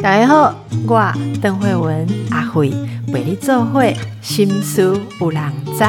大家好，我邓慧文阿慧为你做会心思有人知。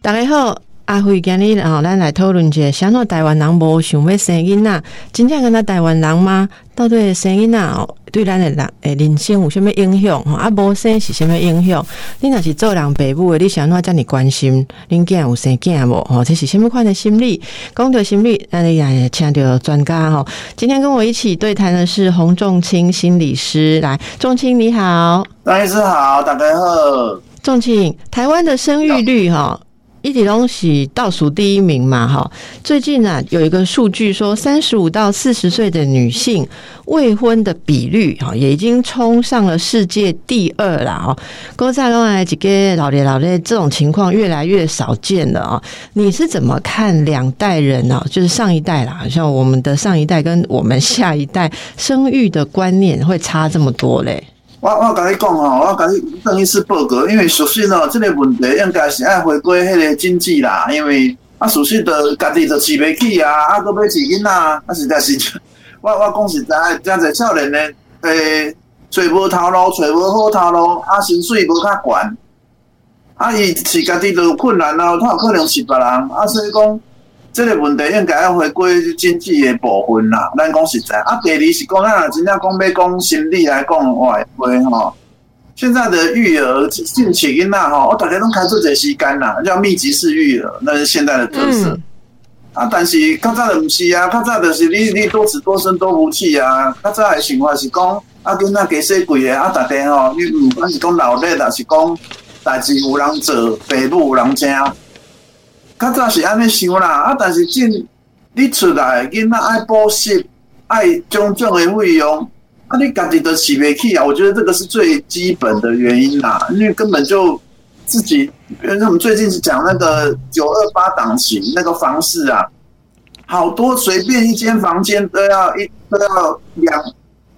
大家好，阿慧今日哦，咱来讨论一下，想到台湾人无想要生囡仔，真正跟他台湾人吗？到底生囡仔哦，对咱的人诶人生有啥物影响？吼，啊，无生是啥物影响？你若是做人爸母的，你想怎遮尔关心恁囝有生囝无？吼，这是什么款的心理？讲到心理，咱也请到专家吼。今天跟我一起对谈的是洪仲清心理师，来，仲清你好，张医师好，大家好。仲清，台湾的生育率哈。一体东西倒数第一名嘛，哈！最近呢，有一个数据说，三十五到四十岁的女性未婚的比率，哈，也已经冲上了世界第二了，哈！郭在刚来几个老爹老爹，这种情况越来越少见了啊！你是怎么看两代人呢？就是上一代啦，像我们的上一代跟我们下一代生育的观念会差这么多嘞？我我甲你讲吼，我甲你等于是报告，因为属实哦，这个问题应该是爱回归迄个经济啦，因为啊，属实的家己就饲袂起啊，啊，搁要饲囡仔，啊，实在是，我我讲实在，真侪少年呢，诶，揣无头路，揣无好头路，啊，薪水无较悬，啊，伊饲家己都困难咯，他有可能饲别人，啊，所以讲。这个问题应该要回归经济的部分啦。咱讲实在，啊，第二是讲啊，真正讲要讲心理来讲话，会吼。现在的育儿近起因呐，吼，我大家拢开出这时间啦，叫密集式育儿，那是现在的特色。啊，但是较早的不是啊，较早的是你你多子多孙多福气啊。较早的想法是讲啊，囡仔加细贵的啊，大家吼，你不管是讲劳力，还是讲代志有人做，父母有人请。较早是安尼想啦，啊！但是进你出来囡仔爱补习，爱种种的费用，啊！你家己都饲袂起啊！我觉得这个是最基本的原因啦，因为根本就自己，因为我们最近是讲那个九二八档型那个房市啊，好多随便一间房间都要一都要两，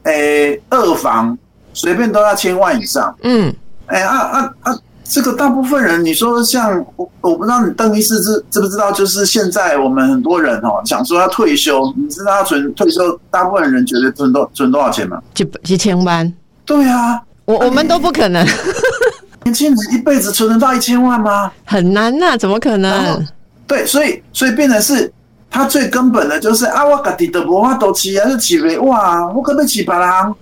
诶二房，随便都要千万以上。嗯，哎啊啊啊！这个大部分人，你说像我，我不知道你邓医师知知不知道，就是现在我们很多人哦，想说要退休，你知道要存退休，大部分人觉得存多存多少钱吗？几几千万？对啊，我我们都不可能。年轻人一辈子存得到一千万吗？很难呐，怎么可能？对，所以所以变成是，他最根本的就是啊，我家己的文化都起，还是起为哇，我可不可以起白狼？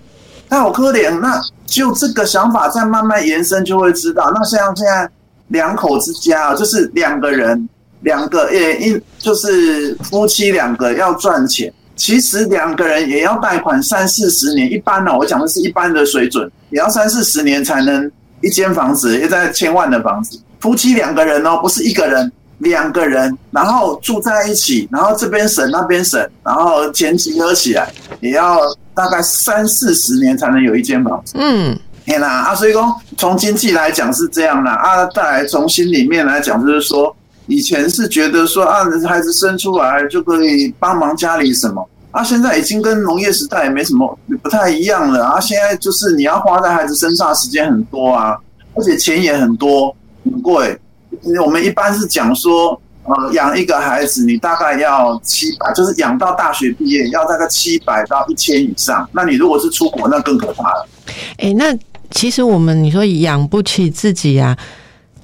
那好可怜，那就这个想法再慢慢延伸，就会知道。那像现在两口之家啊，就是两个人，两个诶一就是夫妻两个要赚钱，其实两个人也要贷款三四十年。一般呢，我讲的是一般的水准，也要三四十年才能一间房子，也在千万的房子。夫妻两个人哦，不是一个人，两个人，然后住在一起，然后这边省那边省，然后钱集合起来也要。大概三四十年才能有一间房子。嗯，天哪啊！所以说，从经济来讲是这样的啊，再来从心里面来讲，就是说，以前是觉得说啊，孩子生出来就可以帮忙家里什么啊，现在已经跟农业时代也没什么不太一样了啊。现在就是你要花在孩子身上时间很多啊，而且钱也很多，很贵。我们一般是讲说。呃，养一个孩子，你大概要七百，就是养到大学毕业要大概七百到一千以上。那你如果是出国，那更可怕了。哎，那其实我们你说养不起自己呀？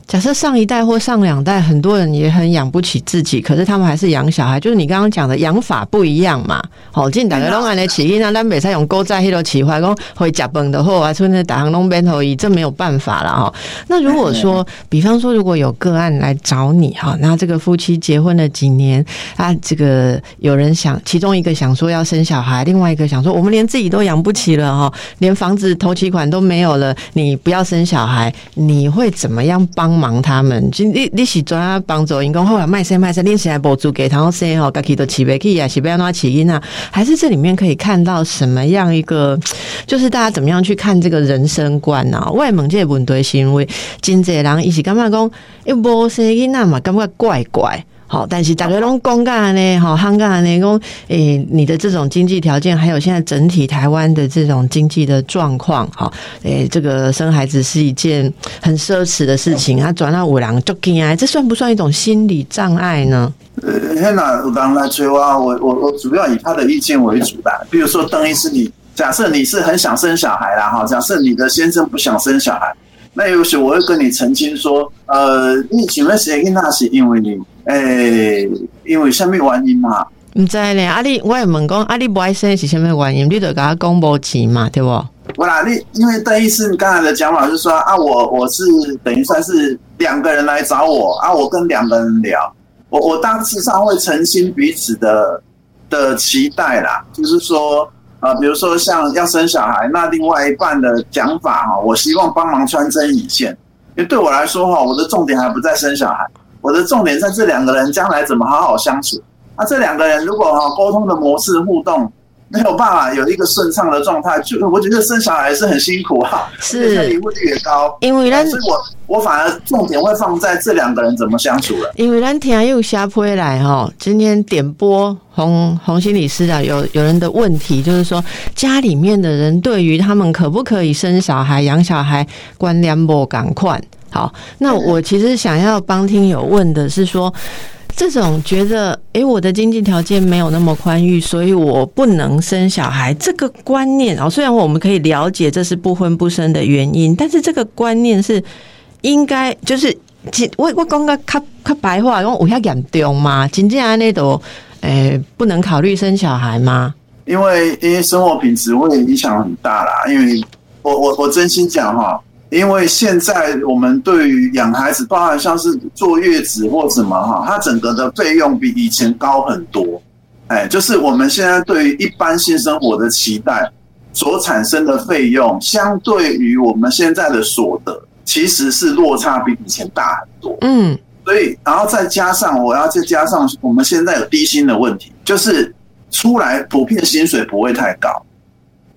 假设上一代或上两代，很多人也很养不起自己，可是他们还是养小孩，就是你刚刚讲的养法不一样嘛。好，进大家拢安尼起因，那咱袂使用高在迄度起坏，讲会食饭的或啊，村的大行拢边头伊，这没有办法了哈。那如果说，比方说，如果有个案来找你哈，那这个夫妻结婚了几年啊，这个有人想，其中一个想说要生小孩，另外一个想说，我们连自己都养不起了哈，连房子头期款都没有了，你不要生小孩，你会怎么样帮？忙他们，就你你是怎啊帮助，因讲后来卖生卖生，恁现在补助给他们生吼，家己都起不起啊，是不要拿起因啊？还是这里面可以看到什么样一个，就是大家怎么样去看这个人生观啊？外蒙这问题是因为真济人一起感觉讲，一无生囡仔嘛，感觉怪怪。好，但是大家拢公干呢，好，香港呢，讲诶，你的这种经济条件，还有现在整体台湾的这种经济的状况，好，诶，这个生孩子是一件很奢侈的事情，啊转到五郎就惊啊，这算不算一种心理障碍呢？呃，现在有人来催我，我我我主要以他的意见为主的。比如说，邓医师，你假设你是很想生小孩啦，哈，假设你的先生不想生小孩，那有时我会跟你澄清说，呃，你请问谁跟他是因为你？诶，因为什么原因嘛？唔知咧，啊你我也问讲，啊你不爱生是什么原因？你就跟他讲无钱嘛，对不？不啦，你因为邓医师刚才的讲法是说啊，我我是等于算是两个人来找我啊，我跟两个人聊，我我大致上会澄清彼此的的期待啦，就是说啊，比如说像要生小孩，那另外一半的讲法哈，我希望帮忙穿针引线，因为对我来说哈，我的重点还不在生小孩。我的重点在这两个人将来怎么好好相处。那这两个人如果哈沟通的模式互动没有办法有一个顺畅的状态，就我觉得生小孩是很辛苦哈，是离婚率也高。因为咱，所以我我反而重点会放在这两个人怎么相处了。因为咱听又下回来哈，今天点播洪洪心理师啊，有有人的问题就是说，家里面的人对于他们可不可以生小孩、养小孩观念不赶快。好，那我其实想要帮听友问的是说，这种觉得，诶，我的经济条件没有那么宽裕，所以我不能生小孩，这个观念啊，虽然我们可以了解这是不婚不生的原因，但是这个观念是应该就是，我我刚刚看看白话，因为我要严重吗？真正安那都，诶，不能考虑生小孩吗？因为因为生活品质会影响很大啦，因为我我我真心讲哈。因为现在我们对于养孩子，包含像是坐月子或什么哈，它整个的费用比以前高很多。哎，就是我们现在对于一般性生活的期待所产生的费用，相对于我们现在的所得，其实是落差比以前大很多。嗯，所以然后再加上我要再加上我们现在有低薪的问题，就是出来普遍薪水不会太高，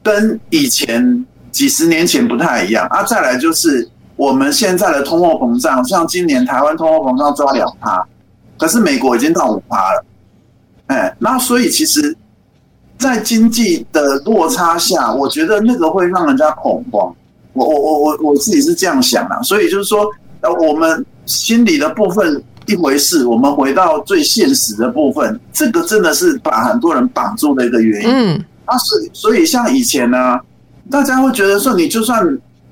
跟以前。几十年前不太一样啊！再来就是我们现在的通货膨胀，像今年台湾通货膨胀抓两趴，可是美国已经到五趴了。哎，那所以其实，在经济的落差下，我觉得那个会让人家恐慌。我我我我我自己是这样想的，所以就是说，呃，我们心理的部分一回事，我们回到最现实的部分，这个真的是把很多人绑住的一个原因。嗯，啊，所以所以像以前呢。大家会觉得说，你就算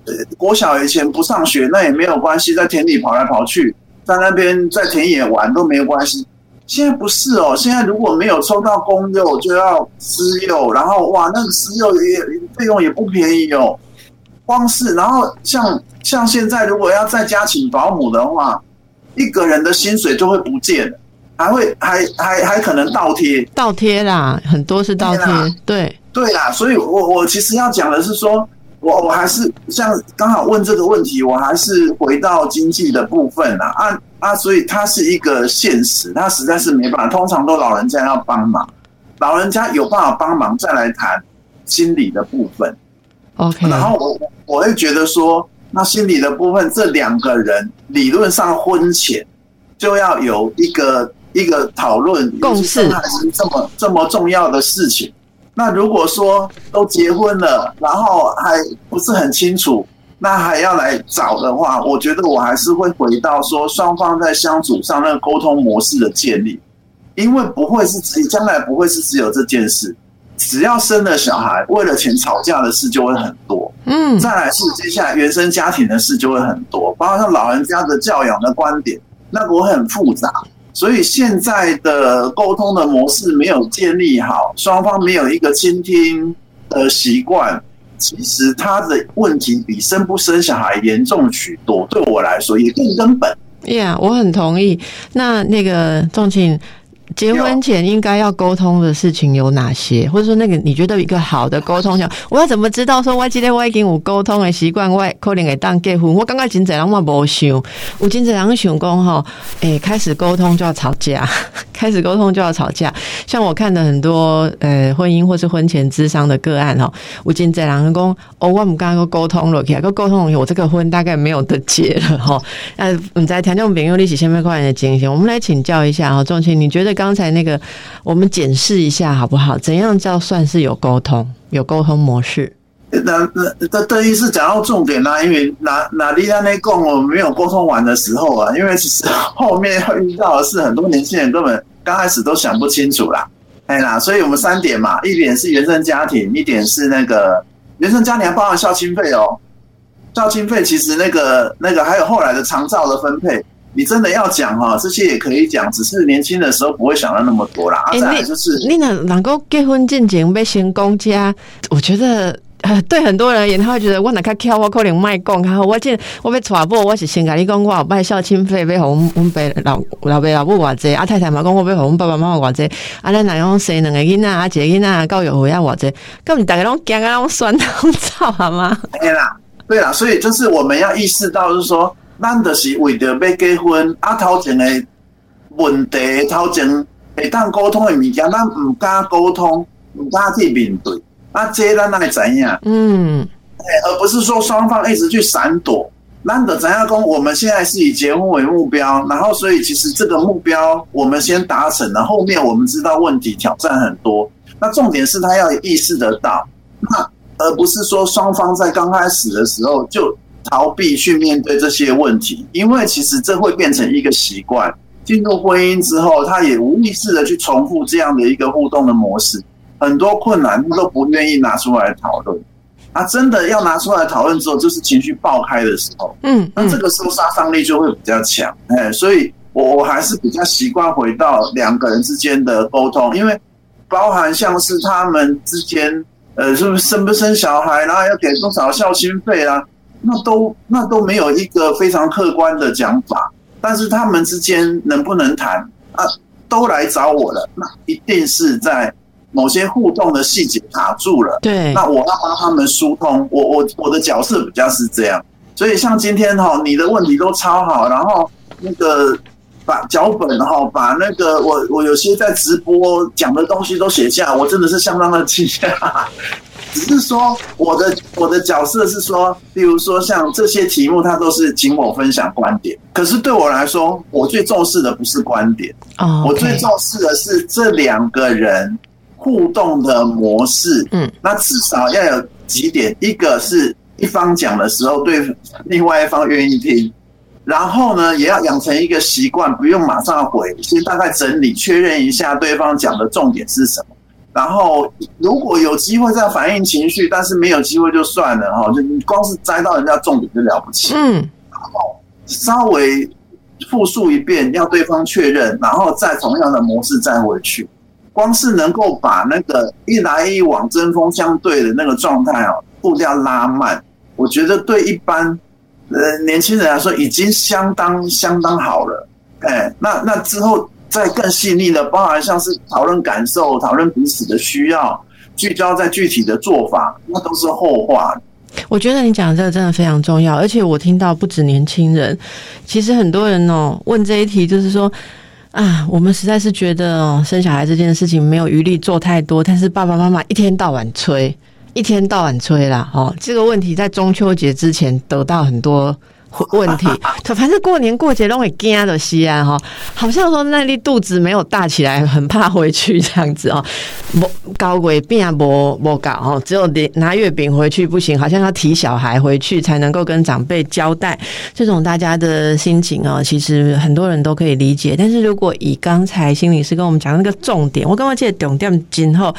呃国小以前不上学，那也没有关系，在田里跑来跑去，在那边在田野玩都没有关系。现在不是哦，现在如果没有抽到公幼，就要私幼，然后哇，那个私幼也费用也不便宜哦。光是然后像像现在，如果要在家请保姆的话，一个人的薪水就会不见了，还会还还还可能倒贴，倒贴啦，很多是倒贴，对。对啦，所以我我其实要讲的是说，我我还是像刚好问这个问题，我还是回到经济的部分啦。啊啊，所以它是一个现实，它实在是没办法。通常都老人家要帮忙，老人家有办法帮忙，再来谈心理的部分。OK，然后我我会觉得说，那心理的部分，这两个人理论上婚前就要有一个一个讨论共识，还是这么这么重要的事情。那如果说都结婚了，然后还不是很清楚，那还要来找的话，我觉得我还是会回到说双方在相处上那个沟通模式的建立，因为不会是只将来不会是只有这件事，只要生了小孩，为了钱吵架的事就会很多。嗯，再来是接下来原生家庭的事就会很多，包括像老人家的教养的观点，那个会很复杂。所以现在的沟通的模式没有建立好，双方没有一个倾听的习惯，其实他的问题比生不生小孩严重许多。对我来说也更根本。呀，我很同意。那那个仲庆。结婚前应该要沟通的事情有哪些？或者说，那个你觉得一个好的沟通，我要怎么知道说我今天我已经有沟通的习惯，我可能会当结婚？我刚刚真侪人嘛无想，有真侪人想讲吼，诶，开始沟通就要吵架，开始沟通就要吵架。像我看的很多呃婚姻或是婚前智商的个案哦，我今在两个公哦，我们刚刚沟通了，起个沟通，我这个婚大概没有得结了哈。呃，我们在谈这种朋友历史千百块钱的经验，我们来请教一下哈，仲卿，你觉得刚刚才那个我们检视一下好不好？怎样叫算是有沟通？有沟通模式？那那这等于是讲到重点啦，因为哪哪里在那共我没有沟通完的时候啊，因为其实后面要遇到的是很多年轻人根本刚开始都想不清楚啦，哎啦，所以我们三点嘛，一点是原生家庭，一点是那个原生家庭包含孝亲费哦，孝亲费其实那个那个还有后来的长照的分配，你真的要讲哈，这些也可以讲，只是年轻的时候不会想到那么多啦。再来就是你那能够结婚进前被先公家，我觉得。对很多人而言，他会觉得我哪卡巧，我可能卖讲，然后我见我被传播，我是先跟你讲，我有拜孝亲费，被红我爸老老爸老母偌济，阿太太嘛讲我被红爸爸妈妈偌济，啊，咱哪样生两个囡仔，啊，一个囡仔教育费啊偌济，咁大家拢惊啊，拢酸拢臭好吗？对啦，对啦，所以就是我们要意识到，就是说，咱就是为着要结婚，啊，头前的问题，头前会当沟通的物件，咱唔敢沟通，唔敢去面对。那接单那里怎样？嗯，哎，而不是说双方一直去闪躲。那的怎样讲？我们现在是以结婚为目标，然后所以其实这个目标我们先达成了，后面我们知道问题挑战很多。那重点是他要意识得到，那而不是说双方在刚开始的时候就逃避去面对这些问题，因为其实这会变成一个习惯。进入婚姻之后，他也无意识的去重复这样的一个互动的模式。很多困难他都不愿意拿出来讨论，啊，真的要拿出来讨论之后，就是情绪爆开的时候，嗯，那这个时候杀伤力就会比较强，哎，所以我我还是比较习惯回到两个人之间的沟通，因为包含像是他们之间，呃，是不是生不生小孩，然后要给多少孝心费啊，那都那都没有一个非常客观的讲法，但是他们之间能不能谈啊，都来找我了，那一定是在。某些互动的细节卡住了，对，那我要帮他们疏通。我我我的角色比较是这样，所以像今天哈，你的问题都超好，然后那个把脚本哈，把那个我我有些在直播讲的东西都写下，我真的是相当的惊讶。只是说我的我的角色是说，例如说像这些题目，它都是请我分享观点。可是对我来说，我最重视的不是观点，哦，我最重视的是这两个人。互动的模式，嗯，那至少要有几点，一个是一方讲的时候，对另外一方愿意听，然后呢，也要养成一个习惯，不用马上回，先大概整理确认一下对方讲的重点是什么，然后如果有机会再反映情绪，但是没有机会就算了哈，就你光是摘到人家重点就了不起，嗯，然后稍微复述一遍，要对方确认，然后再同样的模式再回去。光是能够把那个一来一往针锋相对的那个状态哦，步调拉慢，我觉得对一般呃年轻人来说已经相当相当好了。哎，那那之后再更细腻的，包含像是讨论感受、讨论彼此的需要，聚焦在具体的做法，那都是后话。我觉得你讲这个真的非常重要，而且我听到不止年轻人，其实很多人哦问这一题，就是说。啊，我们实在是觉得哦，生小孩这件事情没有余力做太多，但是爸爸妈妈一天到晚催，一天到晚催啦，哦，这个问题在中秋节之前得到很多。问题，反正过年过节都会惊的西安哈，好像说那粒肚子没有大起来，很怕回去这样子哦。不高贵病啊，不不搞哦，只有拿月饼回去不行，好像要提小孩回去才能够跟长辈交代。这种大家的心情哦，其实很多人都可以理解。但是如果以刚才心理师跟我们讲那个重点，我刚刚记得重点今后，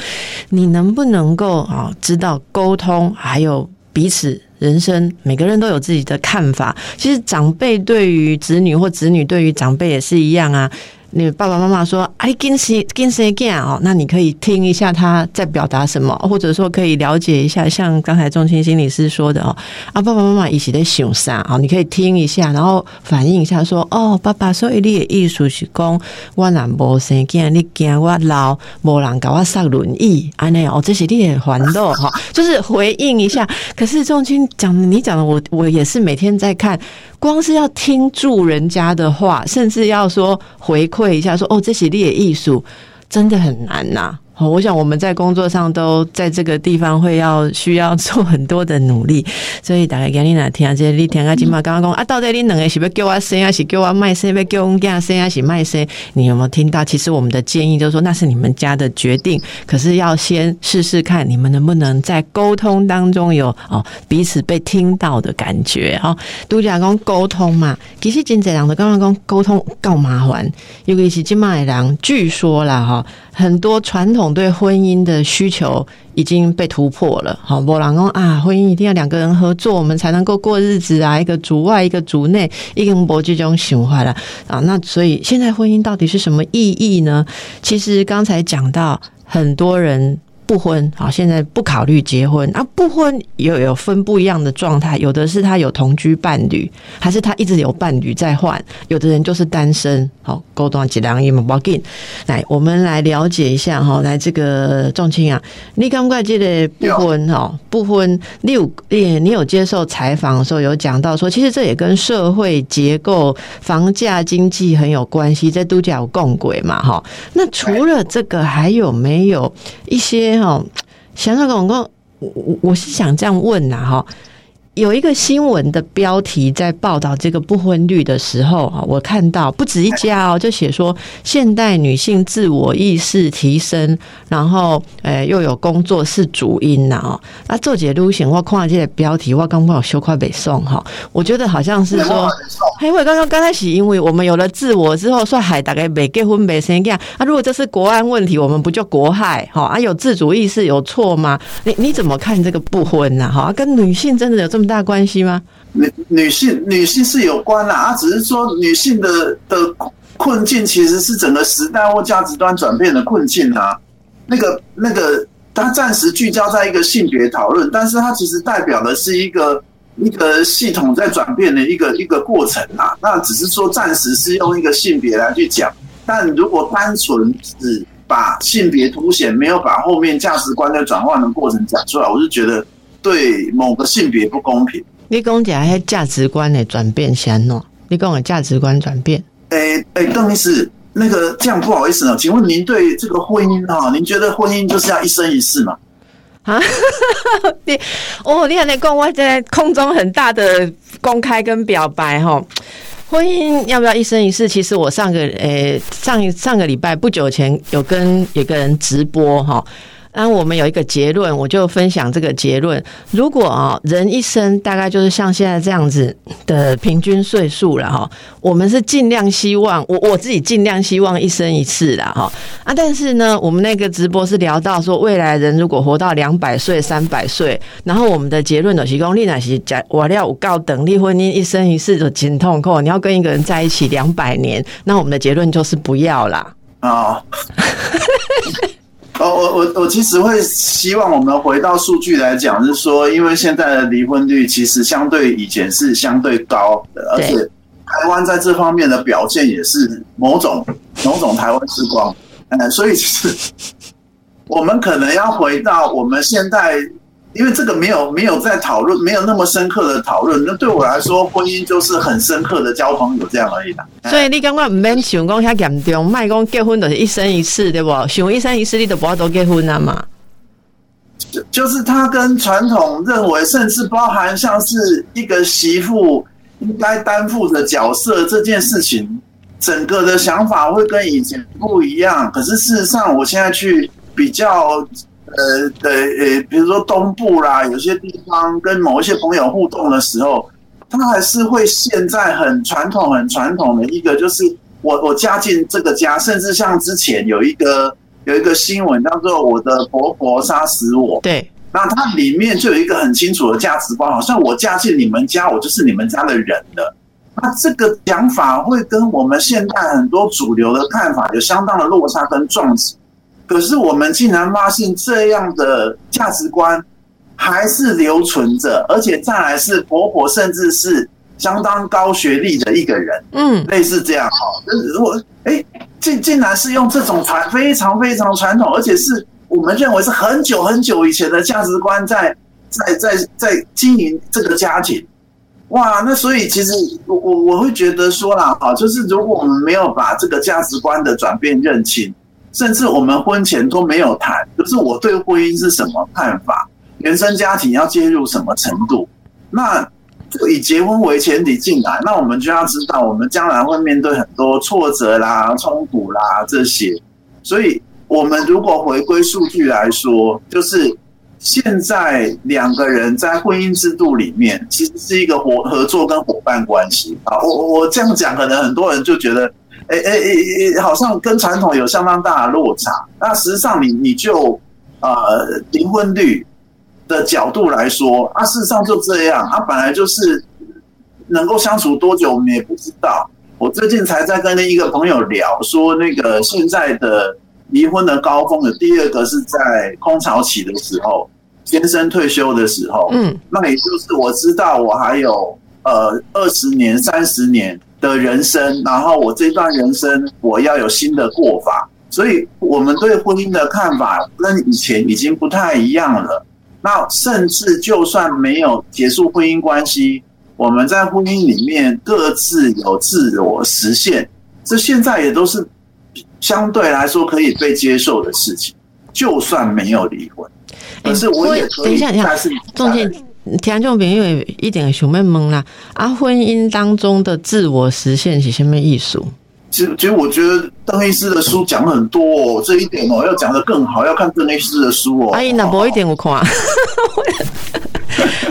你能不能够啊知道沟通还有彼此？人生每个人都有自己的看法，其实长辈对于子女或子女对于长辈也是一样啊。你爸爸妈妈说：“哎，跟谁跟谁干哦？”那你可以听一下他在表达什么，或者说可以了解一下，像刚才钟青心理师说的哦，啊，爸爸妈妈一起在想啥啊？你可以听一下，然后反映一下，说：“哦，爸爸所以你的意思是讲我若无生囝，你惊我老，无人给我上轮椅，安尼哦，这是你的烦恼哈。”就是回应一下。可是钟青讲你讲的，我我也是每天在看。光是要听住人家的话，甚至要说回馈一下，说哦，这是你的艺术，真的很难呐。哦，我想我们在工作上都在这个地方会要需要做很多的努力，所以大概给你来听，这你听啊，今嘛刚刚讲啊，到底你两个是要叫我生，还是叫我卖生？要叫我们家生，还是卖生？你有没有听到？其实我们的建议就是说，那是你们家的决定，可是要先试试看，你们能不能在沟通当中有哦彼此被听到的感觉哦。都讲讲沟通嘛，其实真济人都刚刚讲沟通够麻烦，尤其是今嘛的人，据说啦哈。很多传统对婚姻的需求已经被突破了。好，波浪公啊，婚姻一定要两个人合作，我们才能够过日子啊。一个主外，一个主内，一个博这种循环了啊。那所以现在婚姻到底是什么意义呢？其实刚才讲到很多人。不婚好，现在不考虑结婚啊。不婚有有分不一样的状态，有的是他有同居伴侣，还是他一直有伴侣在换。有的人就是单身。好，沟通几两亿嘛。来，我们来了解一下哈。来，这个仲青啊，你刚刚记得不婚哈？不婚，你有你你有接受采访的时候有讲到说，其实这也跟社会结构、房价经济很有关系，在都叫共轨嘛哈。那除了这个，还有没有一些？哦，想想广告，我我我是想这样问呐，哈。有一个新闻的标题在报道这个不婚率的时候啊，我看到不止一家哦，就写说现代女性自我意识提升，然后诶又有工作是主因呐哦。那做解录型我看到这个标题，我刚刚有羞快北宋哈，我觉得好像是说，因为刚刚刚开始，因为我们有了自我之后，说海大概没结婚没生样啊。如果这是国安问题，我们不就国害哈？啊，有自主意识有错吗？你你怎么看这个不婚呐？哈，跟女性真的有这么？大关系吗？女女性女性是有关啦，啊，只是说女性的的困境其实是整个时代或价值观转变的困境啊。那个那个，它暂时聚焦在一个性别讨论，但是它其实代表的是一个一个系统在转变的一个一个过程啊。那只是说暂时是用一个性别来去讲，但如果单纯只把性别凸显，没有把后面价值观的转换的过程讲出来，我是觉得。对某个性别不公平。你讲讲那些价值观的转变，先喏。你讲的价值观转变。诶诶，邓律师，那个这样不好意思呢，请问您对这个婚姻哈，您觉得婚姻就是要一生一世吗？啊？你 哦，你还在讲我在空中很大的公开跟表白哈？婚姻要不要一生一世？其实我上个诶上上个礼拜不久前有跟有个人直播哈。那我们有一个结论，我就分享这个结论。如果啊，人一生大概就是像现在这样子的平均岁数了哈，我们是尽量希望我我自己尽量希望一生一次的哈啊。但是呢，我们那个直播是聊到说，未来人如果活到两百岁、三百岁，然后我们的结论的提供，丽乃是讲我要告等离婚姻一生一世的紧痛苦，你要跟一个人在一起两百年，那我们的结论就是不要啦啊。哦，我我我其实会希望我们回到数据来讲，是说，因为现在的离婚率其实相对以前是相对高的，而且台湾在这方面的表现也是某种某种台湾之光，嗯，所以其实我们可能要回到我们现在。因为这个没有没有在讨论，没有那么深刻的讨论。那对我来说，婚姻就是很深刻的交朋友这样而已啦。所以你刚刚唔免想讲遐严重，卖讲结婚就是一生一世，对不？想一生一世，你都不要多结婚了嘛？就就是他跟传统认为，甚至包含像是一个媳妇应该担负的角色这件事情，整个的想法会跟以前不一样。可是事实上，我现在去比较。呃，对，呃，比如说东部啦，有些地方跟某一些朋友互动的时候，他还是会现在很传统、很传统的一个，就是我我嫁进这个家，甚至像之前有一个有一个新闻叫做“我的婆婆杀死我”，对，那它里面就有一个很清楚的价值观，好像我嫁进你们家，我就是你们家的人了。那这个讲法会跟我们现在很多主流的看法有相当的落差跟撞击。可是我们竟然发现这样的价值观还是留存着，而且再来是婆婆，甚至是相当高学历的一个人，嗯，类似这样哈。如果哎，竟竟然是用这种传非常非常传统，而且是我们认为是很久很久以前的价值观，在在在在经营这个家庭，哇，那所以其实我我我会觉得说啦，哈，就是如果我们没有把这个价值观的转变认清。甚至我们婚前都没有谈，就是我对婚姻是什么看法，原生家庭要介入什么程度。那以结婚为前提进来，那我们就要知道，我们将来会面对很多挫折啦、冲突啦这些。所以，我们如果回归数据来说，就是现在两个人在婚姻制度里面，其实是一个合合作跟伙伴关系啊。我我这样讲，可能很多人就觉得。哎哎哎好像跟传统有相当大的落差。那实际上，你你就呃离婚率的角度来说，啊，事实上就这样。啊，本来就是能够相处多久，我们也不知道。我最近才在跟另一个朋友聊，说那个现在的离婚的高峰的第二个是在空巢期的时候，先生退休的时候。嗯，那也就是我知道我还有呃二十年、三十年。的人生，然后我这段人生我要有新的过法，所以我们对婚姻的看法跟以前已经不太一样了。那甚至就算没有结束婚姻关系，我们在婚姻里面各自有自我实现，这现在也都是相对来说可以被接受的事情。就算没有离婚，可是我也可以，但是中间。听众朋友一点想要问啦，啊，婚姻当中的自我实现是什么艺术？其实，其实我觉得邓医师的书讲很多哦，这一点哦，要讲的更好，要看邓医师的书哦。阿姨，那不一点我看。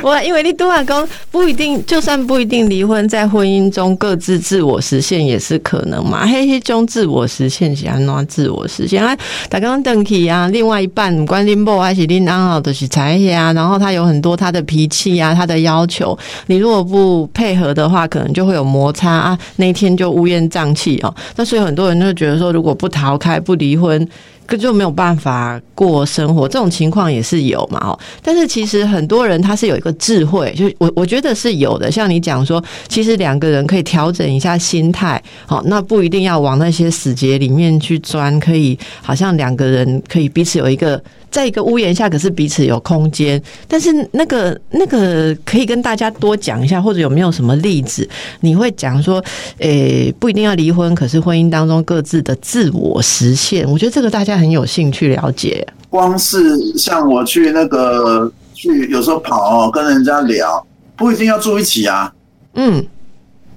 我因为你都阿公不一定，就算不一定离婚，在婚姻中各自自我实现也是可能嘛。嘿嘿，中自我实现是安怎自我实现啊？打刚刚邓启啊，另外一半不管拎不还是林安好的是才啊，然后他有很多他的脾气啊，他的要求，你如果不配合的话，可能就会有摩擦啊，那一天就乌烟瘴气哦。那所以很多人就觉得说，如果不逃开，不离婚。可就没有办法过生活，这种情况也是有嘛哦。但是其实很多人他是有一个智慧，就我我觉得是有的。像你讲说，其实两个人可以调整一下心态，好，那不一定要往那些死结里面去钻，可以好像两个人可以彼此有一个。在一个屋檐下，可是彼此有空间。但是那个那个可以跟大家多讲一下，或者有没有什么例子？你会讲说，诶，不一定要离婚，可是婚姻当中各自的自我实现，我觉得这个大家很有兴趣了解。光是像我去那个去，有时候跑跟人家聊，不一定要住一起啊。嗯，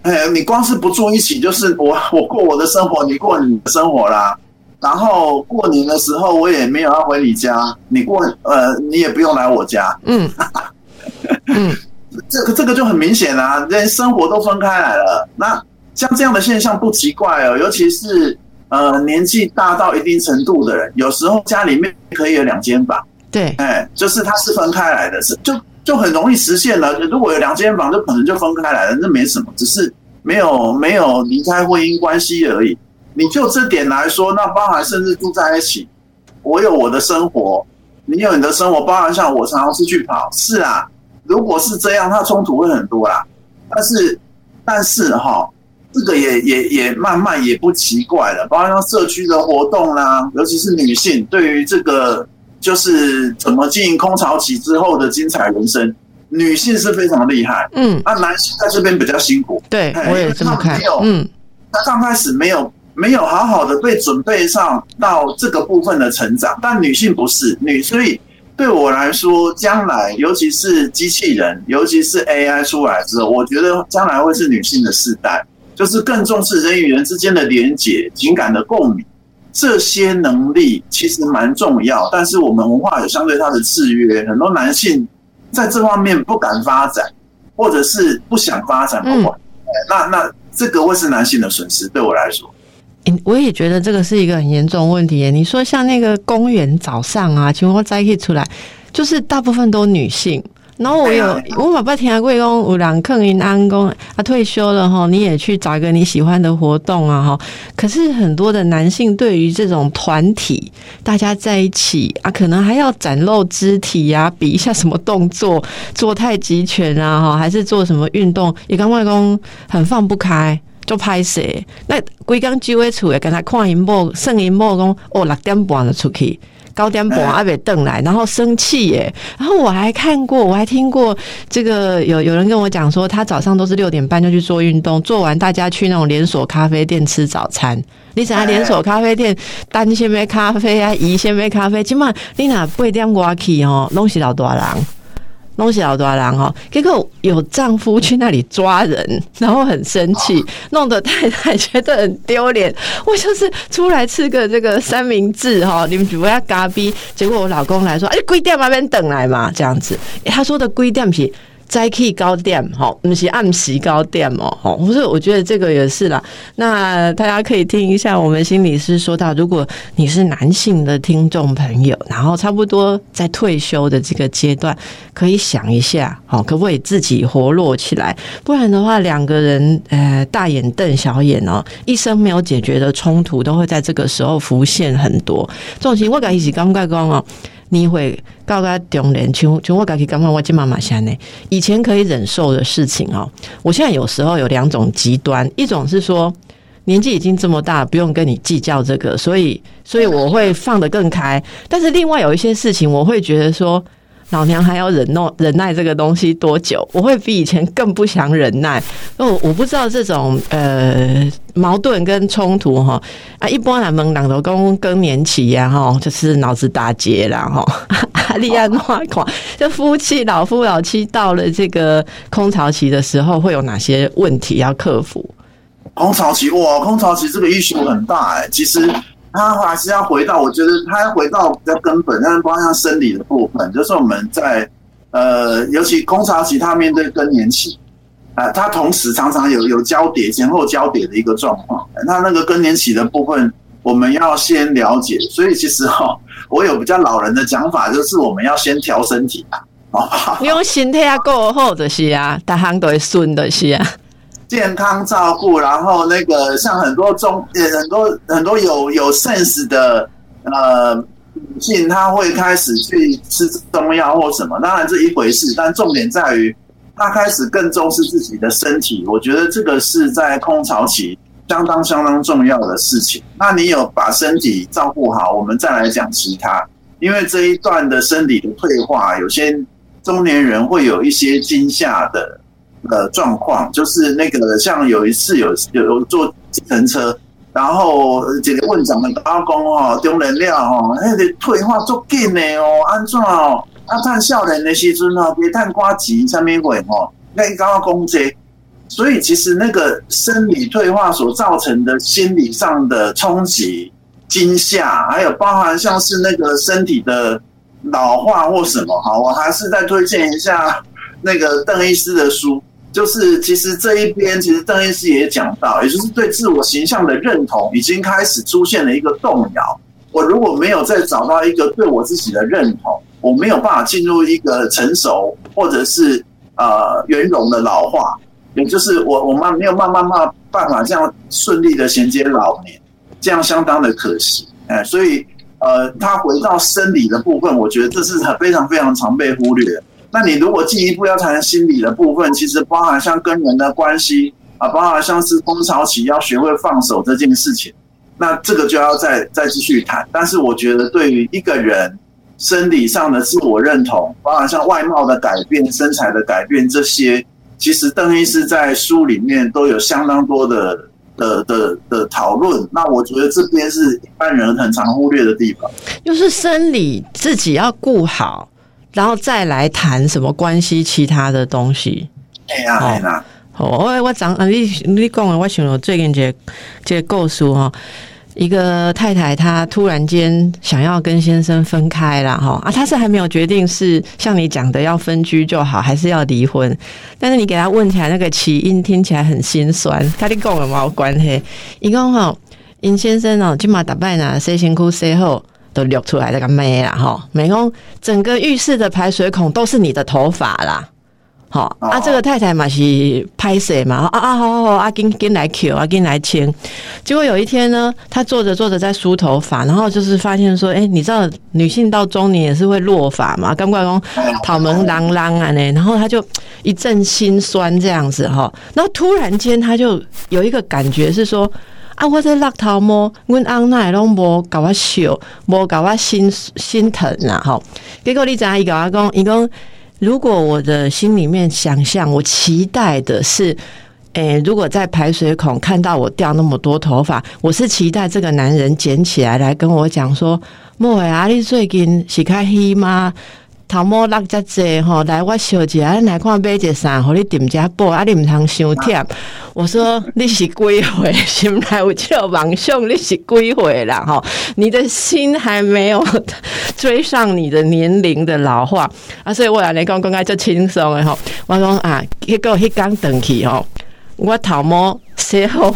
哎，你光是不住一起，就是我我过我的生活，你过你的生活啦。然后过年的时候，我也没有要回你家，你过呃，你也不用来我家。嗯 嗯，这个这个就很明显啊，连生活都分开来了。那像这样的现象不奇怪哦，尤其是呃年纪大到一定程度的人，有时候家里面可以有两间房。对，哎，就是它是分开来的，是就就很容易实现了。如果有两间房，就可能就分开来了，那没什么，只是没有没有离开婚姻关系而已。你就这点来说，那包含甚至住在一起，我有我的生活，你有你的生活，包含像我常常出去跑，是啊，如果是这样，那冲突会很多啦。但是，但是哈，这个也也也慢慢也不奇怪了。包含像社区的活动啦，尤其是女性对于这个就是怎么经营空巢期之后的精彩人生，女性是非常厉害。嗯，那男性在这边比较辛苦。对，我也这么看。嗯，他刚开始没有。没有好好的被准备上到这个部分的成长，但女性不是女，所以对我来说，将来尤其是机器人，尤其是 AI 出来之后，我觉得将来会是女性的世代，就是更重视人与人之间的连结、情感的共鸣，这些能力其实蛮重要。但是我们文化有相对它的制约，很多男性在这方面不敢发展，或者是不想发展，不管，那那这个会是男性的损失，对我来说。我也觉得这个是一个很严重问题。你说像那个公园早上啊，情况再一出来，就是大部分都女性。然后我有我爸爸听阿贵公五郎克林安公，啊退休了哈，你也去找一个你喜欢的活动啊哈。可是很多的男性对于这种团体大家在一起啊，可能还要展露肢体呀，比一下什么动作，做太极拳啊哈，还是做什么运动，也跟外公很放不开。就拍摄，那规工就会厝诶，跟他看荧幕，剩荧幕讲哦，六点半就出去，九点半阿北邓来，然后生气耶。然后我还看过，我还听过这个有有人跟我讲说，他早上都是六点半就去做运动，做完大家去那种连锁咖啡店吃早餐。你想下连锁咖啡店单先杯咖啡啊，一先杯咖啡，起码你哪八点过去哦，拢是老多人。东西好多人哈，结果有丈夫去那里抓人，然后很生气，弄得太太觉得很丢脸。我就是出来吃个这个三明治哈，你们不要嘎逼。结果我老公来说，哎，贵店那边等来嘛，这样子。他说的贵店是。再去高点，哈，不是暗时高点哦，哈，不是，我觉得这个也是啦。那大家可以听一下，我们心理师说到，如果你是男性的听众朋友，然后差不多在退休的这个阶段，可以想一下，好，可不可以自己活络起来？不然的话，两个人呃大眼瞪小眼哦，一生没有解决的冲突，都会在这个时候浮现很多。这种情况，我感一起刚刚刚哦。你会告个中年，像像我自己刚刚我今妈妈想呢，以前可以忍受的事情哦，我现在有时候有两种极端，一种是说年纪已经这么大，不用跟你计较这个，所以所以我会放得更开，但是另外有一些事情，我会觉得说。老娘还要忍耐忍耐这个东西多久？我会比以前更不想忍耐。哦，我不知道这种呃矛盾跟冲突哈啊，一般人们两头公更年期呀哈，就是脑子打结了哈。阿利安话况，就夫妻老夫老妻到了这个空巢期的时候，会有哪些问题要克服？空巢期哇，空巢期这个艺术很大哎，其实。他还是要回到，我觉得他要回到比较根本，但是包括生理的部分，就是我们在呃，尤其空巢期，他面对更年期啊，他同时常常有有交叠前后交叠的一个状况。那那个更年期的部分，我们要先了解。所以其实哈，我有比较老人的讲法，就是我们要先调身体啊。你用身体啊过后就是啊，大行都会顺的是啊。健康照顾，然后那个像很多中呃很多很多有有 sense 的呃女性，她会开始去吃中药或什么，当然这一回事，但重点在于她开始更重视自己的身体。我觉得这个是在空巢期相当相当重要的事情。那你有把身体照顾好，我们再来讲其他。因为这一段的身体的退化，有些中年人会有一些惊吓的。呃，状况就是那个，像有一次有有坐计程车，然后这个问长的阿公哦，丢能量哦，那个退化足紧的哦，安怎哦？啊，趁少年的时阵哦，别趁瓜子上面会哦，那一刚刚攻击，所以其实那个生理退化所造成的心理上的冲击、惊吓，还有包含像是那个身体的老化或什么，哈，我还是再推荐一下那个邓医师的书。就是其实这一边，其实邓医师也讲到，也就是对自我形象的认同已经开始出现了一个动摇。我如果没有再找到一个对我自己的认同，我没有办法进入一个成熟或者是呃圆融的老化，也就是我我们没有慢慢慢办法这样顺利的衔接老年，这样相当的可惜。哎，所以呃，他回到生理的部分，我觉得这是很非常非常常被忽略。那你如果进一步要谈心理的部分，其实包含像跟人的关系啊，包含像是空巢期要学会放手这件事情，那这个就要再再继续谈。但是我觉得对于一个人生理上的自我认同，包含像外貌的改变、身材的改变这些，其实邓医师在书里面都有相当多的的的的讨论。那我觉得这边是一般人很常忽略的地方，就是生理自己要顾好。然后再来谈什么关系，其他的东西。哎呀，哎呀，我我讲啊，你你讲的，我想到最近这这故事哈，一个太太她突然间想要跟先生分开了哈啊，她是还没有决定是像你讲的要分居就好，还是要离婚。但是你给她问起来那个起因，听起来很心酸。他你讲有冇关系？一共哈，尹先生哦，今嘛打败呢，谁先哭谁后。都流出来那个妹啦哈，美工整个浴室的排水孔都是你的头发啦，好啊，这个太太嘛是拍谁嘛啊啊好好好，阿金金来 Q，阿金来签，结果有一天呢，她坐着坐着在梳头发，然后就是发现说，哎，你知道女性到中年也是会落发嘛，刚怪公讨门啷啷啊呢，然后她就一阵心酸这样子哈，然后突然间她就有一个感觉是说。啊，我这落头毛，阮翁奶拢无搞我笑，无搞我心心疼啦吼。结果你知影伊甲我讲，伊讲如果我的心里面想象，我期待的是。诶，如果在排水孔看到我掉那么多头发，我是期待这个男人捡起来来跟我讲说：“莫伟啊，你最近是开黑吗？头毛落遮济吼，来我小姐，来看买一衫，互你点只布，啊，你毋通伤忝。”我说：“你是几岁？心内有这个妄想，你是几岁啦？吼，你的心还没有追上你的年龄的老化啊！所以我来讲，讲开就轻松诶吼。我讲啊，结果迄刚等去吼。我头毛洗好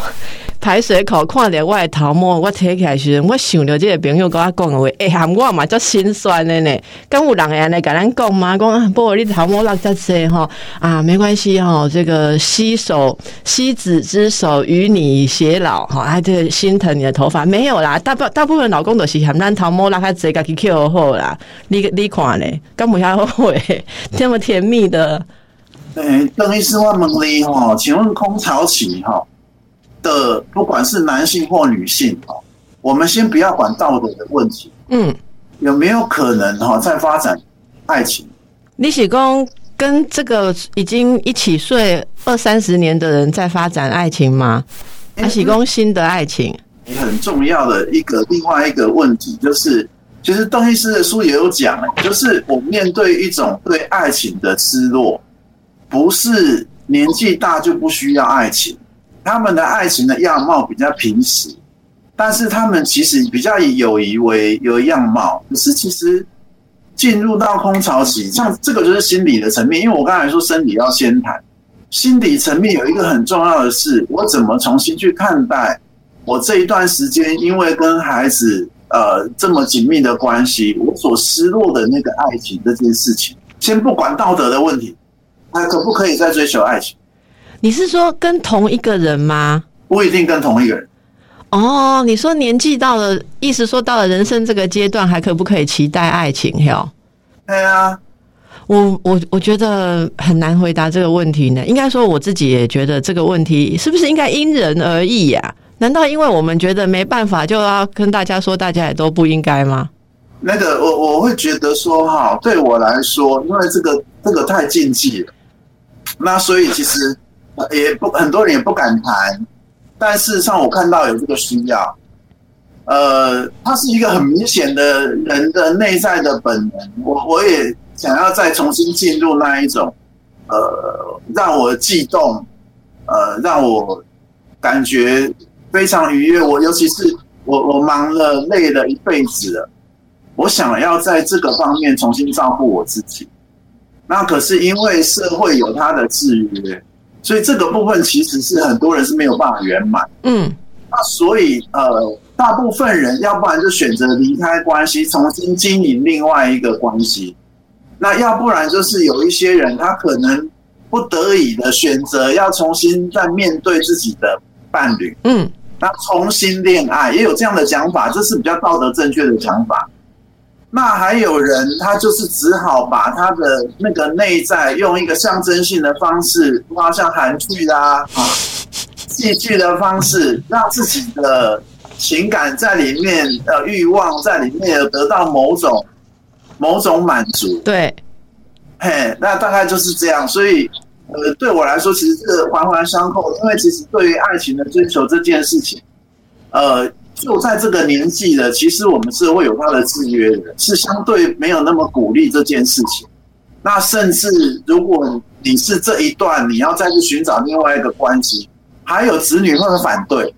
排水口，看着我的头毛，我摕起来时，我想着这个朋友跟我讲的话，哎，喊我嘛足心酸的呢。敢有人会安尼甲咱讲吗？讲啊，不过你头毛落遮济吼啊，没关系吼，这个洗手洗子之手与你偕老哈，啊，这心疼你的头发没有啦。大部大部分老公都是喊咱头毛落较济，家己扣好啦。你你看咧，敢有遐后悔这么甜蜜的？诶，邓医师问问你哈，请问空巢期哈的，不管是男性或女性哈，我们先不要管道德的问题，嗯，有没有可能哈在发展爱情？李喜公跟这个已经一起睡二三十年的人在发展爱情吗？李喜公新的爱情，很重要的一个另外一个问题就是，其实邓医师的书也有讲，就是我面对一种对爱情的失落。不是年纪大就不需要爱情，他们的爱情的样貌比较平实，但是他们其实比较以友谊为有样貌。可是其实进入到空巢期，像这个就是心理的层面。因为我刚才说生理要先谈，心理层面有一个很重要的是，我怎么重新去看待我这一段时间，因为跟孩子呃这么紧密的关系，我所失落的那个爱情这件事情。先不管道德的问题。那可不可以再追求爱情？你是说跟同一个人吗？不一定跟同一个人。哦，你说年纪到了，意思说到了人生这个阶段，还可不可以期待爱情？哟，对啊，我我我觉得很难回答这个问题呢。应该说我自己也觉得这个问题是不是应该因人而异呀？难道因为我们觉得没办法，就要跟大家说大家也都不应该吗？那个，我我会觉得说，哈，对我来说，因为这个这个太禁忌了。那所以其实也不很多人也不敢谈，但事实上我看到有这个需要，呃，它是一个很明显的人的内在的本能，我我也想要再重新进入那一种，呃，让我悸动，呃，让我感觉非常愉悦。我尤其是我我忙了累了一辈子了，我想要在这个方面重新照顾我自己。那可是因为社会有它的制约，所以这个部分其实是很多人是没有办法圆满。嗯，那所以呃，大部分人要不然就选择离开关系，重新经营另外一个关系；那要不然就是有一些人他可能不得已的选择要重新再面对自己的伴侣。嗯，那重新恋爱也有这样的讲法，这是比较道德正确的讲法。那还有人，他就是只好把他的那个内在用一个象征性的方式，包括像韩剧啦、啊戏剧的方式，让自己的情感在里面，呃，欲望在里面得到某种某种满足。对，嘿，那大概就是这样。所以，呃，对我来说，其实这个环环相扣，因为其实对于爱情的追求这件事情，呃。就在这个年纪的，其实我们是会有他的制约的，是相对没有那么鼓励这件事情。那甚至如果你是这一段，你要再去寻找另外一个关系，还有子女会反对。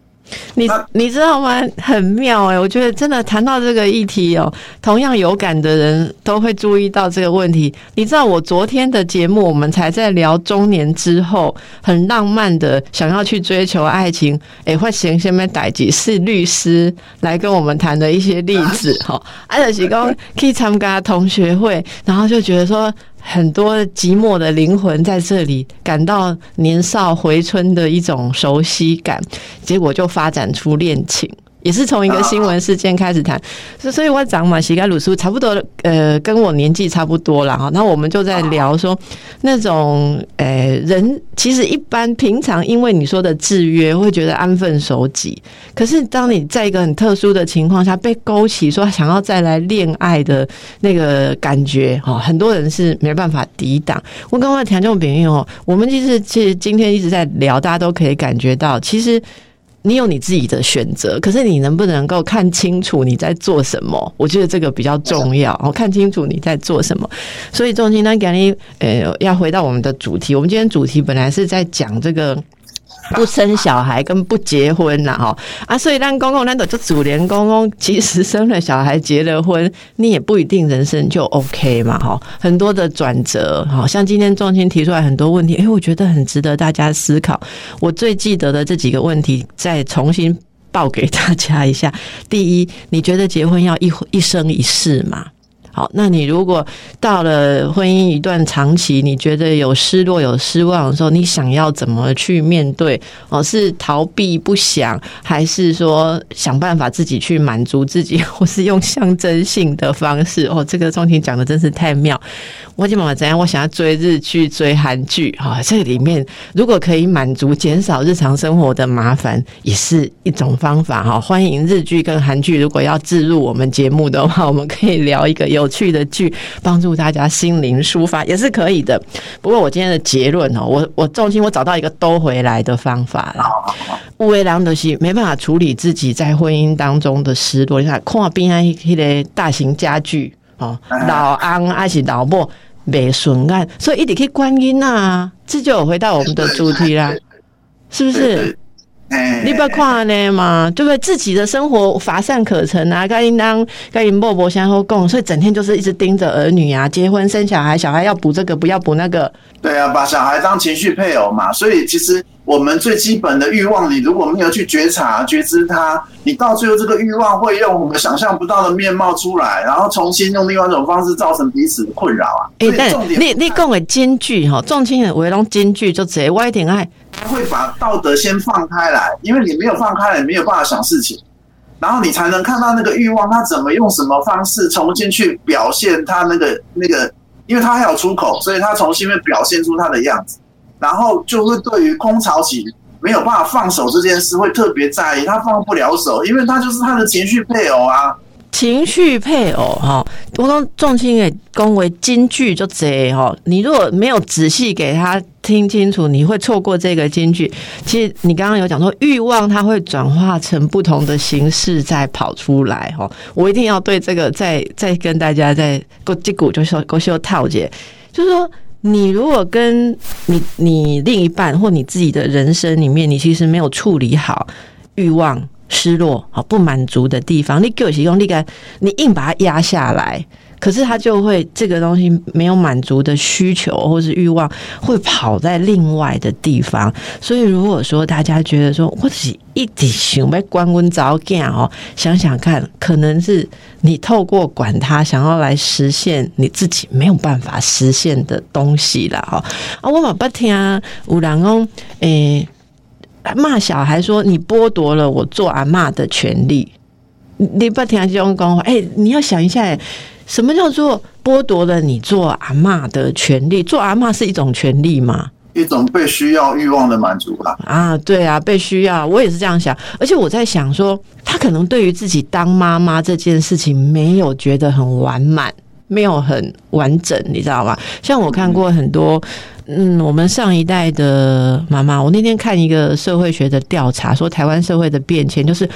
你你知道吗？很妙哎，我觉得真的谈到这个议题哦，同样有感的人都会注意到这个问题。你知道，我昨天的节目，我们才在聊中年之后很浪漫的想要去追求爱情，哎，会先先被逮几是律师来跟我们谈的一些例子 哈。艾德喜刚可以参加同学会，然后就觉得说。很多寂寞的灵魂在这里感到年少回春的一种熟悉感，结果就发展出恋情。也是从一个新闻事件开始谈。所所以我长嘛，膝盖鲁叔差不多，呃，跟我年纪差不多了哈。那我们就在聊说，那种呃人其实一般平常因为你说的制约，会觉得安分守己。可是当你在一个很特殊的情况下被勾起说想要再来恋爱的那个感觉哈，很多人是没办法抵挡。我刚刚听众朋友哦，我们其实其实今天一直在聊，大家都可以感觉到，其实。你有你自己的选择，可是你能不能够看清楚你在做什么？我觉得这个比较重要。我看清楚你在做什么。所以，重心呢，给你呃，要回到我们的主题。我们今天主题本来是在讲这个。不生小孩跟不结婚呐，哈啊，所以让公公那种就主联公公，其实生了小孩结了婚，你也不一定人生就 OK 嘛，哈，很多的转折，哈像今天仲卿提出来很多问题，哎，我觉得很值得大家思考。我最记得的这几个问题，再重新报给大家一下。第一，你觉得结婚要一一生一世吗？好，那你如果到了婚姻一段长期，你觉得有失落、有失望的时候，你想要怎么去面对？哦，是逃避不想，还是说想办法自己去满足自己，或是用象征性的方式？哦，这个钟情讲的真是太妙。我今妈妈怎样？我想要追日剧、追韩剧，啊，这里面如果可以满足、减少日常生活的麻烦，也是一种方法。哈，欢迎日剧跟韩剧，如果要置入我们节目的话，我们可以聊一个有。去的剧帮助大家心灵抒发也是可以的。不过我今天的结论哦，我我重心我找到一个兜回来的方法了。乌为良德西没办法处理自己在婚姻当中的失落。你看，看边啊一个大型家具哦，老安还是老莫没顺案，所以一点可以观音啊。这就回到我们的主题啦，是不是？你不要看呢嘛，对不对？自己的生活乏善可陈啊，该应当该应默默相互共，所以整天就是一直盯着儿女啊，结婚生小孩，小孩要补这个，不要补那个。对啊，把小孩当情绪配偶嘛，所以其实我们最基本的欲望，你如果没有去觉察、觉知它，你到最后这个欲望会用我们想象不到的面貌出来，然后重新用另外一种方式造成彼此的困扰啊。哎，但你你讲的金句哈，重轻人为拢金句就直接歪点爱。他会把道德先放开来，因为你没有放开来，没有办法想事情，然后你才能看到那个欲望，他怎么用什么方式重新去表现他那个那个，因为他还有出口，所以他重新会表现出他的样子，然后就会对于空巢期没有办法放手这件事会特别在意，他放不了手，因为他就是他的情绪配偶啊。情绪配偶哈，我刚重青给恭维金句就这哈，你如果没有仔细给他听清楚，你会错过这个金句。其实你刚刚有讲说欲望，它会转化成不同的形式再跑出来哈。我一定要对这个再再跟大家再过这股就说勾修套解，就是说你如果跟你你另一半或你自己的人生里面，你其实没有处理好欲望。失落好不满足的地方，你给我提供那个，你硬把它压下来，可是他就会这个东西没有满足的需求或是欲望，会跑在另外的地方。所以如果说大家觉得说，我只一直想被关温早干哦，想想看，可能是你透过管他，想要来实现你自己没有办法实现的东西了哈。啊，我嘛不听有人讲诶。骂小孩说：“你剥夺了我做阿妈的权利。”你不听这种讲话，哎，你要想一下，什么叫做剥夺了你做阿妈的权利？做阿妈是一种权利吗？一种被需要欲望的满足吧。啊，对啊，被需要，我也是这样想。而且我在想说，他可能对于自己当妈妈这件事情没有觉得很完满，没有很完整，你知道吗？像我看过很多。嗯，我们上一代的妈妈，我那天看一个社会学的调查，说台湾社会的变迁，就是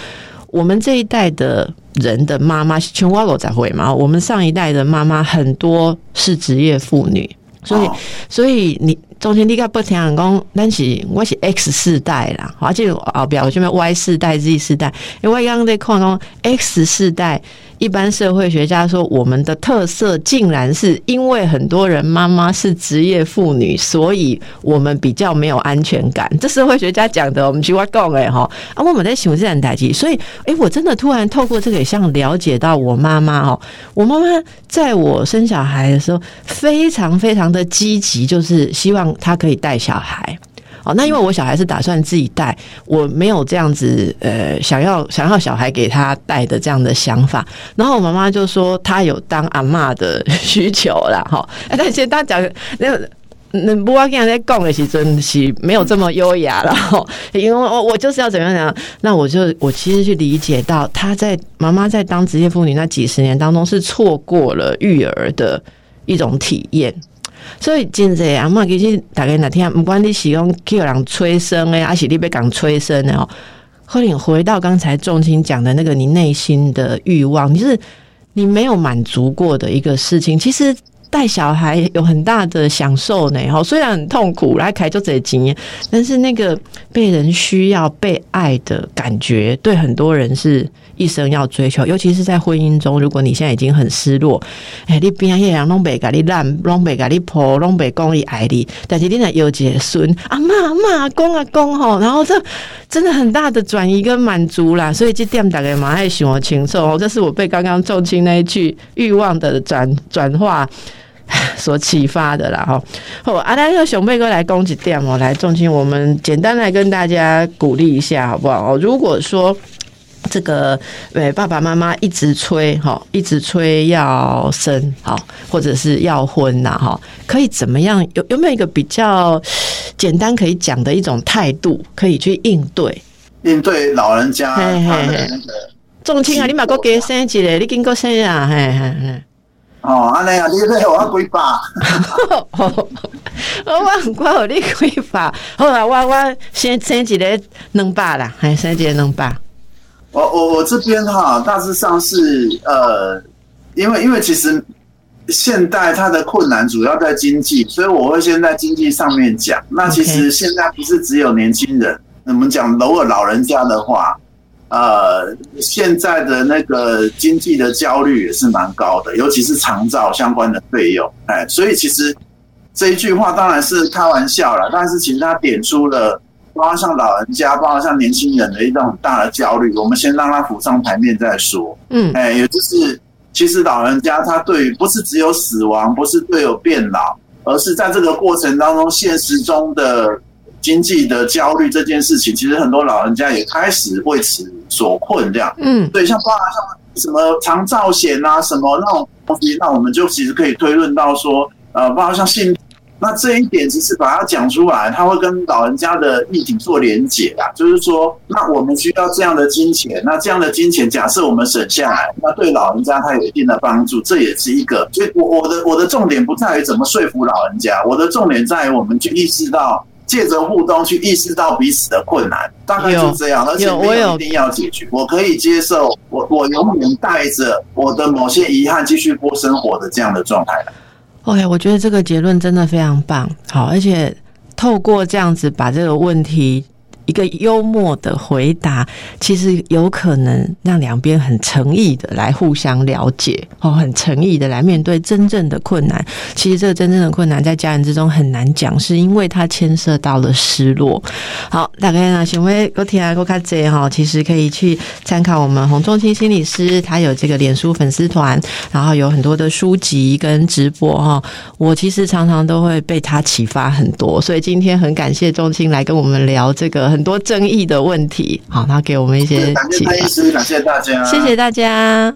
我们这一代的人的妈妈，全国都在会嘛。我们上一代的妈妈很多是职业妇女，所以，所以你中间你该不听人讲，但是我是 X 世代啦，而且后表我这边 Y 世代、Z 世代，因为刚刚在看讲 X 世代。一般社会学家说，我们的特色竟然是因为很多人妈妈是职业妇女，所以我们比较没有安全感。这社会学家讲的，我们去挖讲哎哈啊，我们在想这样代际，所以哎，我真的突然透过这个，像了解到我妈妈哦，我妈妈在我生小孩的时候，非常非常的积极，就是希望她可以带小孩。哦，那因为我小孩是打算自己带，我没有这样子呃想要想要小孩给他带的这样的想法。然后我妈妈就说她有当阿嬷的需求啦，哈。但是他讲那。那不要跟人在讲的是真是没有这么优雅了哈，因为我我就是要怎样讲，那我就我其实去理解到，他在妈妈在当职业妇女那几十年当中，是错过了育儿的一种体验。所以今日阿妈其实大概那天，不管你是用叫人催生诶，还是你被讲催生的哦，或者回到刚才仲青讲的那个你内心的欲望，就是你没有满足过的一个事情，其实。带小孩有很大的享受呢，哈，虽然很痛苦，来开就这经验，但是那个被人需要、被爱的感觉，对很多人是一生要追求。尤其是在婚姻中，如果你现在已经很失落，哎，你边些人拢被甲你烂，拢被甲你破，拢被讲伊爱你，但是你那有结孙啊妈妈公啊公吼，然后这真的很大的转移跟满足啦。所以这点大概蛮爱喜欢禽兽哦，这是我被刚刚重青那一句欲望的转转化。所启发的啦，哈！好，阿丹要熊贝哥来攻击点哦，来重青，我们简单来跟大家鼓励一下，好不好？如果说这个呃爸爸妈妈一直催哈，一直催要生好，或者是要婚呐，哈，可以怎么样？有有没有一个比较简单可以讲的一种态度，可以去应对？应对老人家他的那个重青啊，你马哥给生一个，你经过生啊，嘿嘿嘿。哦，安尼啊，你这我几把，我我我你几把，好啦，我我先生一个两把啦，还生一个两把。我我我这边哈，大致上是呃，因为因为其实现代它的困难主要在经济，所以我会先在经济上面讲。那其实现在不是只有年轻人，我们讲如果老人家的话。呃，现在的那个经济的焦虑也是蛮高的，尤其是长照相关的费用，哎，所以其实这一句话当然是开玩笑了，但是其实他点出了，包括像老人家，包括像年轻人的一种很大的焦虑，我们先让他浮上台面再说。嗯，哎，也就是其实老人家他对于不是只有死亡，不是对有变老，而是在这个过程当中现实中的。经济的焦虑这件事情，其实很多老人家也开始为此所困，这样。嗯，对，像包括像什么长照险啊，什么那种东西，那我们就其实可以推论到说，呃，包括像信，那这一点其实把它讲出来，他会跟老人家的议题做连结啊，就是说，那我们需要这样的金钱，那这样的金钱，假设我们省下来，那对老人家他有一定的帮助，这也是一个。所以，我我的我的重点不在于怎么说服老人家，我的重点在于我们去意识到。借着互动去意识到彼此的困难，大概就这样，而且没有一定要解决。我可以接受，我我永远带着我的某些遗憾继续过生活的这样的状态。OK，我觉得这个结论真的非常棒，好，而且透过这样子把这个问题。一个幽默的回答，其实有可能让两边很诚意的来互相了解哦，很诚意的来面对真正的困难。其实这个真正的困难在家人之中很难讲，是因为它牵涉到了失落。好，大概呢，行为我听啊，我看这哈，其实可以去参考我们洪仲清心理师，他有这个脸书粉丝团，然后有很多的书籍跟直播哈。我其实常常都会被他启发很多，所以今天很感谢仲清来跟我们聊这个很。多争议的问题，好，他给我们一些启发。感谢大家，谢谢大家。